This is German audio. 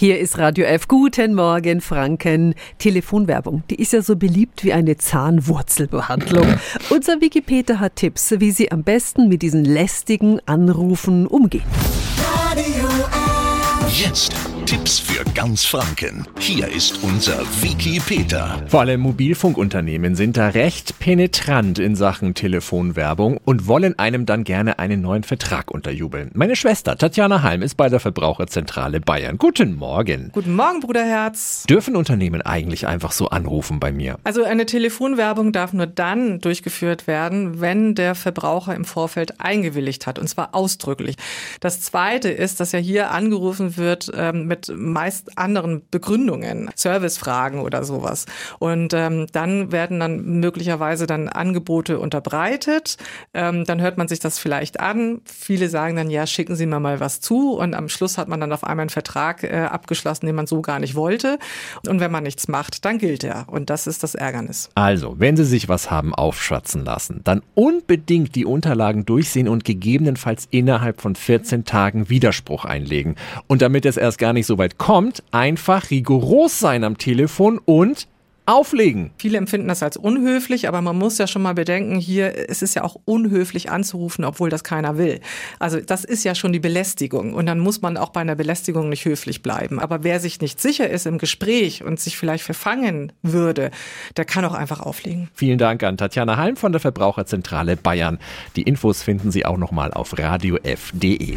Hier ist Radio F. Guten Morgen, Franken. Telefonwerbung, die ist ja so beliebt wie eine Zahnwurzelbehandlung. Unser Wikipedia hat Tipps, wie Sie am besten mit diesen lästigen Anrufen umgehen. Radio F. Jetzt Tipps für ganz Franken. Hier ist unser Wiki Peter. Vor allem Mobilfunkunternehmen sind da recht penetrant in Sachen Telefonwerbung und wollen einem dann gerne einen neuen Vertrag unterjubeln. Meine Schwester Tatjana Halm ist bei der Verbraucherzentrale Bayern. Guten Morgen. Guten Morgen, Bruderherz. Dürfen Unternehmen eigentlich einfach so anrufen bei mir? Also eine Telefonwerbung darf nur dann durchgeführt werden, wenn der Verbraucher im Vorfeld eingewilligt hat, und zwar ausdrücklich. Das Zweite ist, dass ja hier angerufen wird ähm, mit meist anderen Begründungen, Servicefragen oder sowas. Und ähm, dann werden dann möglicherweise dann Angebote unterbreitet. Ähm, dann hört man sich das vielleicht an. Viele sagen dann, ja, schicken Sie mir mal was zu. Und am Schluss hat man dann auf einmal einen Vertrag äh, abgeschlossen, den man so gar nicht wollte. Und wenn man nichts macht, dann gilt er. Und das ist das Ärgernis. Also, wenn Sie sich was haben aufschwatzen lassen, dann unbedingt die Unterlagen durchsehen und gegebenenfalls innerhalb von 14 Tagen Widerspruch einlegen. Und damit es erst gar nicht so weit kommt, einfach rigoros sein am Telefon und auflegen. Viele empfinden das als unhöflich, aber man muss ja schon mal bedenken, hier, es ist ja auch unhöflich anzurufen, obwohl das keiner will. Also das ist ja schon die Belästigung und dann muss man auch bei einer Belästigung nicht höflich bleiben. Aber wer sich nicht sicher ist im Gespräch und sich vielleicht verfangen würde, der kann auch einfach auflegen. Vielen Dank an Tatjana Halm von der Verbraucherzentrale Bayern. Die Infos finden Sie auch nochmal auf radiof.de.